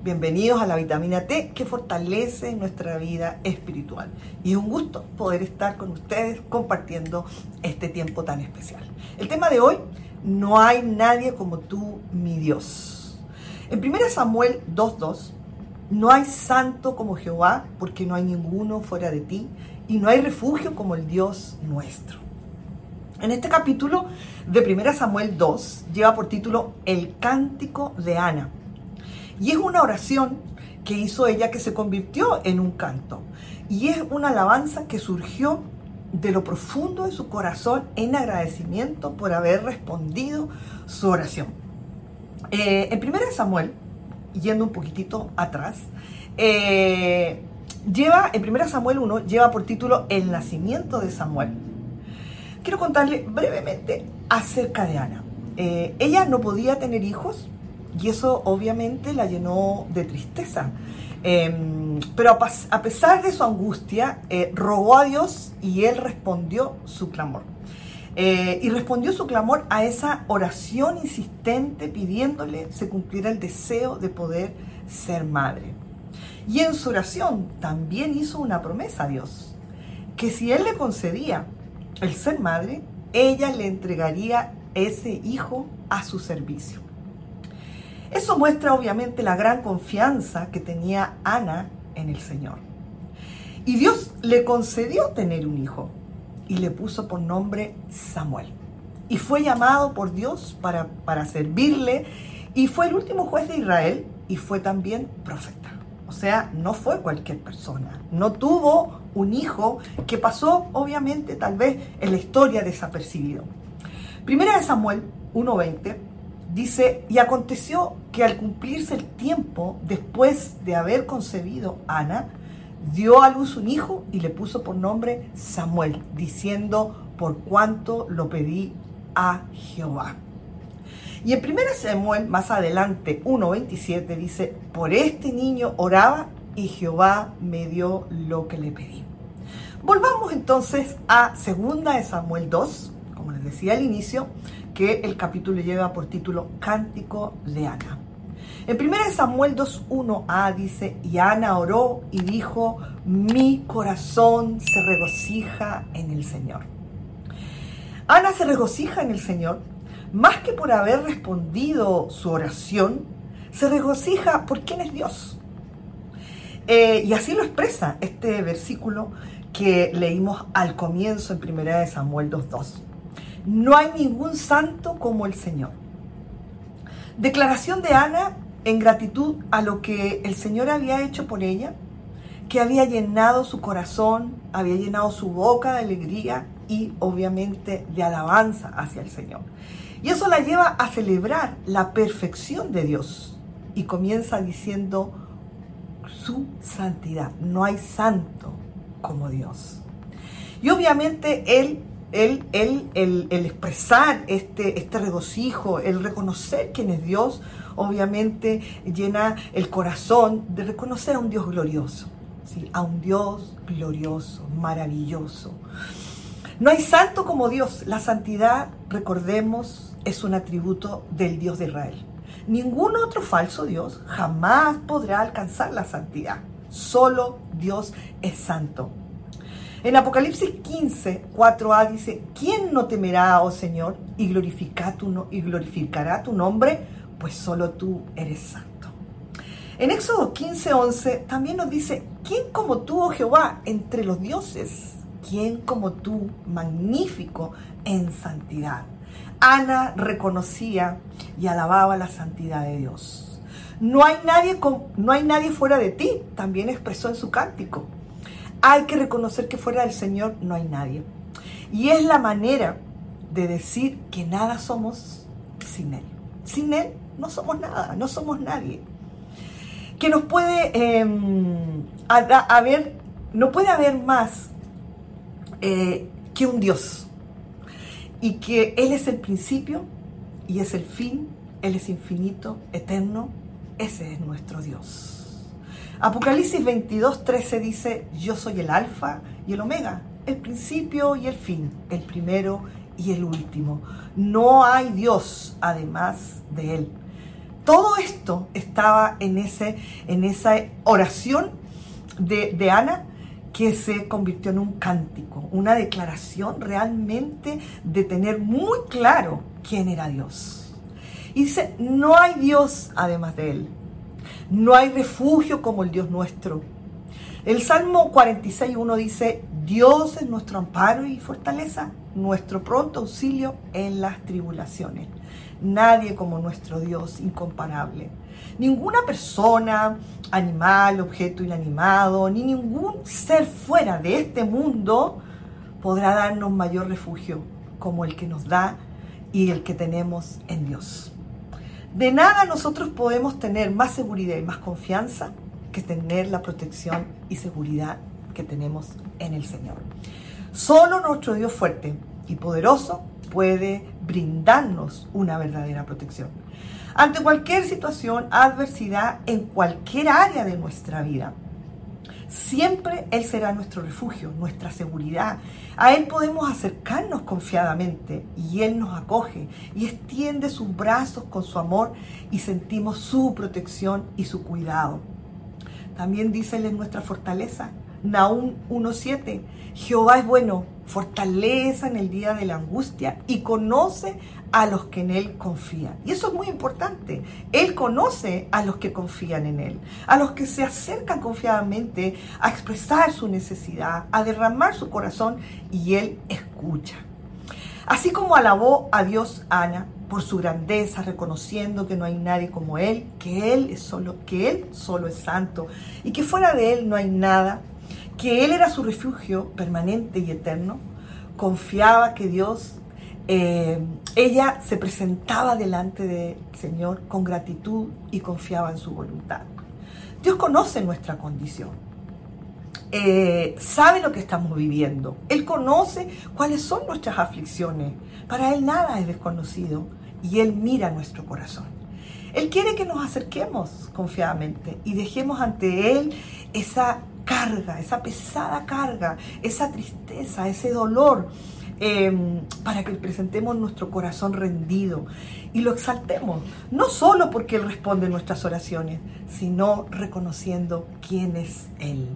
Bienvenidos a la vitamina T que fortalece nuestra vida espiritual. Y es un gusto poder estar con ustedes compartiendo este tiempo tan especial. El tema de hoy, no hay nadie como tú, mi Dios. En 1 Samuel 2.2, no hay santo como Jehová porque no hay ninguno fuera de ti y no hay refugio como el Dios nuestro. En este capítulo de 1 Samuel 2 lleva por título El cántico de Ana y es una oración que hizo ella que se convirtió en un canto. Y es una alabanza que surgió de lo profundo de su corazón en agradecimiento por haber respondido su oración. Eh, en 1 Samuel, yendo un poquitito atrás, eh, lleva, en 1 Samuel 1, lleva por título El nacimiento de Samuel. Quiero contarle brevemente acerca de Ana. Eh, ella no podía tener hijos, y eso obviamente la llenó de tristeza. Em, pero a, pesar de su angustia, eh, rogó a Dios y él respondió su clamor. Eh, y respondió su clamor a esa oración insistente pidiéndole se cumpliera el deseo de poder ser madre. Y en su oración también hizo una promesa a Dios, que si él le concedía el ser madre, ella le entregaría ese hijo a su servicio. Eso muestra obviamente la gran confianza que tenía Ana en el Señor. Y Dios le concedió tener un hijo y le puso por nombre Samuel. Y fue llamado por Dios para, para servirle y fue el último juez de Israel y fue también profeta. O sea, no fue cualquier persona. No tuvo un hijo que pasó, obviamente, tal vez en la historia desapercibido. Primera de Samuel 1.20 Dice, y aconteció que al cumplirse el tiempo, después de haber concebido Ana, dio a luz un hijo y le puso por nombre Samuel, diciendo, por cuanto lo pedí a Jehová. Y en 1 Samuel, más adelante, 1.27, dice, por este niño oraba y Jehová me dio lo que le pedí. Volvamos entonces a 2 Samuel 2, como les decía al inicio, que el capítulo lleva por título Cántico de Ana. En 1 Samuel 2.1a dice, y Ana oró y dijo, mi corazón se regocija en el Señor. Ana se regocija en el Señor, más que por haber respondido su oración, se regocija por quién es Dios. Eh, y así lo expresa este versículo que leímos al comienzo en 1 Samuel 2.2. No hay ningún santo como el Señor. Declaración de Ana en gratitud a lo que el Señor había hecho por ella, que había llenado su corazón, había llenado su boca de alegría y obviamente de alabanza hacia el Señor. Y eso la lleva a celebrar la perfección de Dios y comienza diciendo su santidad. No hay santo como Dios. Y obviamente él el, el, expresar este, este regocijo, el reconocer quién es Dios, obviamente llena el corazón de reconocer a un Dios glorioso, a un Dios glorioso, maravilloso. No hay santo como Dios. La santidad, recordemos, es un atributo del Dios de Israel. Ningún otro falso Dios jamás podrá alcanzar la santidad. Solo Dios es santo. En Apocalipsis 15, 4a dice, ¿quién no temerá, oh Señor, y, glorificará tu nombre? Pues solo tú eres santo. En Éxodo 15, 11 también nos dice, ¿quién como tú, oh Jehová, entre los dioses? ¿Quién como tú, magnífico en santidad? Ana reconocía y alababa la santidad de Dios. No hay nadie, no hay nadie fuera de ti, también expresó en su cántico. Hay que reconocer que fuera del Señor no hay nadie. Y es la manera de decir que nada somos sin Él. Sin Él no somos nada, no somos nadie. Que nos puede em, haber, no puede haber más eh, que un Dios. y que Él es el principio y es el fin, Él es infinito, eterno, ese es nuestro Dios. Apocalipsis 22, 13 dice, yo soy el alfa y el omega, el principio y el fin, el primero y el último. No hay Dios además de Él. Todo esto estaba en, ese, en esa oración de, de Ana que se convirtió en un cántico, una declaración realmente de tener muy claro quién era Dios. Y dice, no hay Dios además de Él. No hay refugio como el Dios nuestro. El Salmo 46.1 dice, Dios es nuestro amparo y fortaleza, nuestro pronto auxilio en las tribulaciones. Nadie como nuestro Dios incomparable. Ninguna persona, animal, objeto inanimado, ni ningún ser fuera de este mundo podrá darnos mayor refugio como el que nos da y el que tenemos en Dios. De nada nosotros podemos tener más seguridad y más confianza que tener la protección y seguridad que tenemos en el Señor. Solo nuestro Dios fuerte y poderoso puede brindarnos una verdadera protección. Ante cualquier situación, adversidad en cualquier área de nuestra vida, Siempre Él será nuestro refugio, nuestra seguridad. A Él podemos acercarnos confiadamente y Él nos acoge y extiende sus brazos con su amor y sentimos su protección y su cuidado. También dice Él es nuestra fortaleza. Naúm 1.7, Jehová es bueno, fortaleza en el día de la angustia y conoce a los que en Él confían. Y eso es muy importante. Él conoce a los que confían en Él, a los que se acercan confiadamente a expresar su necesidad, a derramar su corazón y Él escucha. Así como alabó a Dios Ana por su grandeza, reconociendo que no hay nadie como Él, que Él es solo, que Él solo es santo y que fuera de Él no hay nada, que Él era su refugio permanente y eterno, confiaba que Dios eh, ella se presentaba delante del Señor con gratitud y confiaba en su voluntad. Dios conoce nuestra condición, eh, sabe lo que estamos viviendo, Él conoce cuáles son nuestras aflicciones. Para Él nada es desconocido y Él mira nuestro corazón. Él quiere que nos acerquemos confiadamente y dejemos ante Él esa carga, esa pesada carga, esa tristeza, ese dolor Em, para que presentemos nuestro corazón rendido y lo exaltemos, no solo porque Él responde nuestras oraciones, sino reconociendo quién es Él.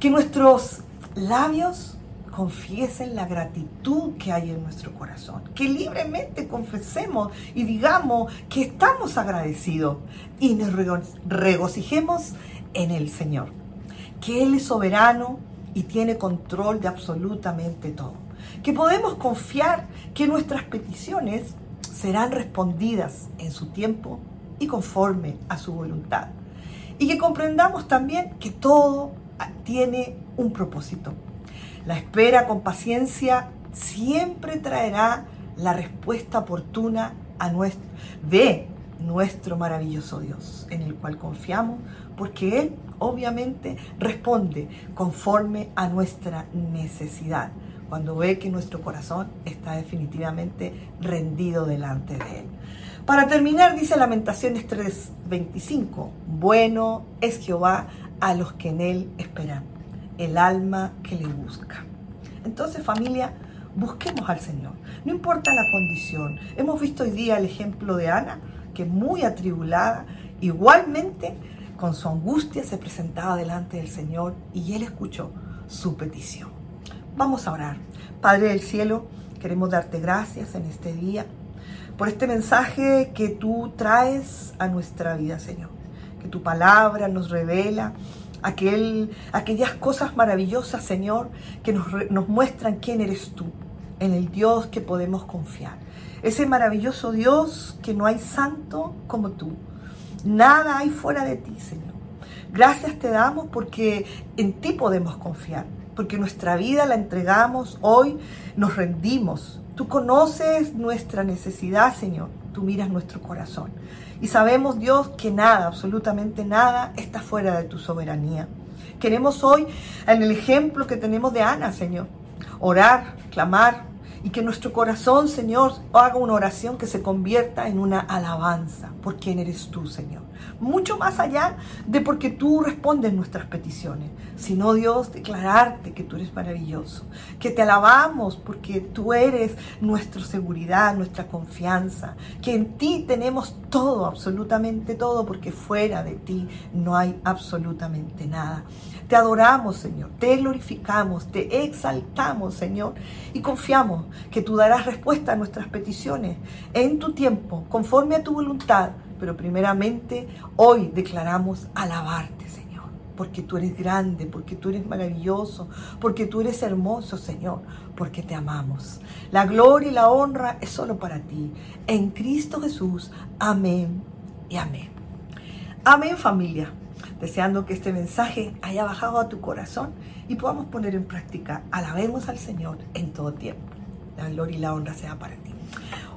Que nuestros labios confiesen la gratitud que hay en nuestro corazón, que libremente confesemos y digamos que estamos agradecidos y nos regocijemos en el Señor, que Él es soberano y tiene control de absolutamente todo que podemos confiar que nuestras peticiones serán respondidas en su tiempo y conforme a su voluntad. Y que comprendamos también que todo tiene un propósito. La espera con paciencia siempre traerá la respuesta oportuna a nuestro, de nuestro maravilloso Dios, en el cual confiamos, porque Él obviamente responde conforme a nuestra necesidad cuando ve que nuestro corazón está definitivamente rendido delante de Él. Para terminar, dice Lamentaciones 3:25, bueno es Jehová a los que en Él esperan, el alma que le busca. Entonces familia, busquemos al Señor, no importa la condición. Hemos visto hoy día el ejemplo de Ana, que muy atribulada, igualmente con su angustia se presentaba delante del Señor y Él escuchó su petición. Vamos a orar. Padre del cielo, queremos darte gracias en este día por este mensaje que tú traes a nuestra vida, Señor. Que tu palabra nos revela aquel, aquellas cosas maravillosas, Señor, que nos muestran quién eres tú, en el Dios que podemos confiar. Ese maravilloso Dios que no hay santo como tú. Nada hay fuera de ti, Señor. Gracias te damos porque en ti podemos confiar porque nuestra vida la entregamos hoy, nos rendimos. Tú conoces nuestra necesidad, Señor. Tú miras nuestro corazón. Y sabemos, Dios, que nada, absolutamente nada, está fuera de tu soberanía. Queremos hoy, en el ejemplo que tenemos de Ana, Señor, orar, clamar y que nuestro corazón, Señor, haga una oración que se convierta en una alabanza por quién eres tú, Señor. Mucho más allá de porque tú respondes nuestras peticiones, sino Dios, declararte que tú eres maravilloso, que te alabamos porque tú eres nuestra seguridad, nuestra confianza, que en ti tenemos todo, absolutamente todo, porque fuera de ti no hay absolutamente nada. Te adoramos, Señor, te glorificamos, te exaltamos, Señor, y confiamos que tú darás respuesta a nuestras peticiones en tu tiempo, conforme a tu voluntad. Pero primeramente, hoy declaramos alabarte, Señor, porque tú eres grande, porque tú eres maravilloso, porque tú eres hermoso, Señor, porque te amamos. La gloria y la honra es solo para ti. En Cristo Jesús. Amén y amén. Amén familia deseando que este mensaje haya bajado a tu corazón y podamos poner en práctica. Alabemos al Señor en todo tiempo. La gloria y la honra sea para ti.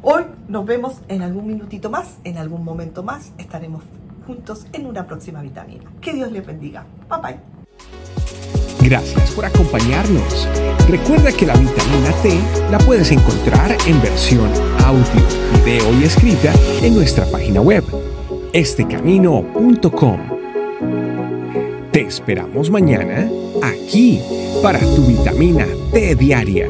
Hoy nos vemos en algún minutito más, en algún momento más. Estaremos juntos en una próxima vitamina. Que Dios les bendiga. Bye bye. Gracias por acompañarnos. Recuerda que la vitamina T la puedes encontrar en versión audio, video y escrita en nuestra página web, estecamino.com. Te esperamos mañana aquí para tu vitamina T diaria.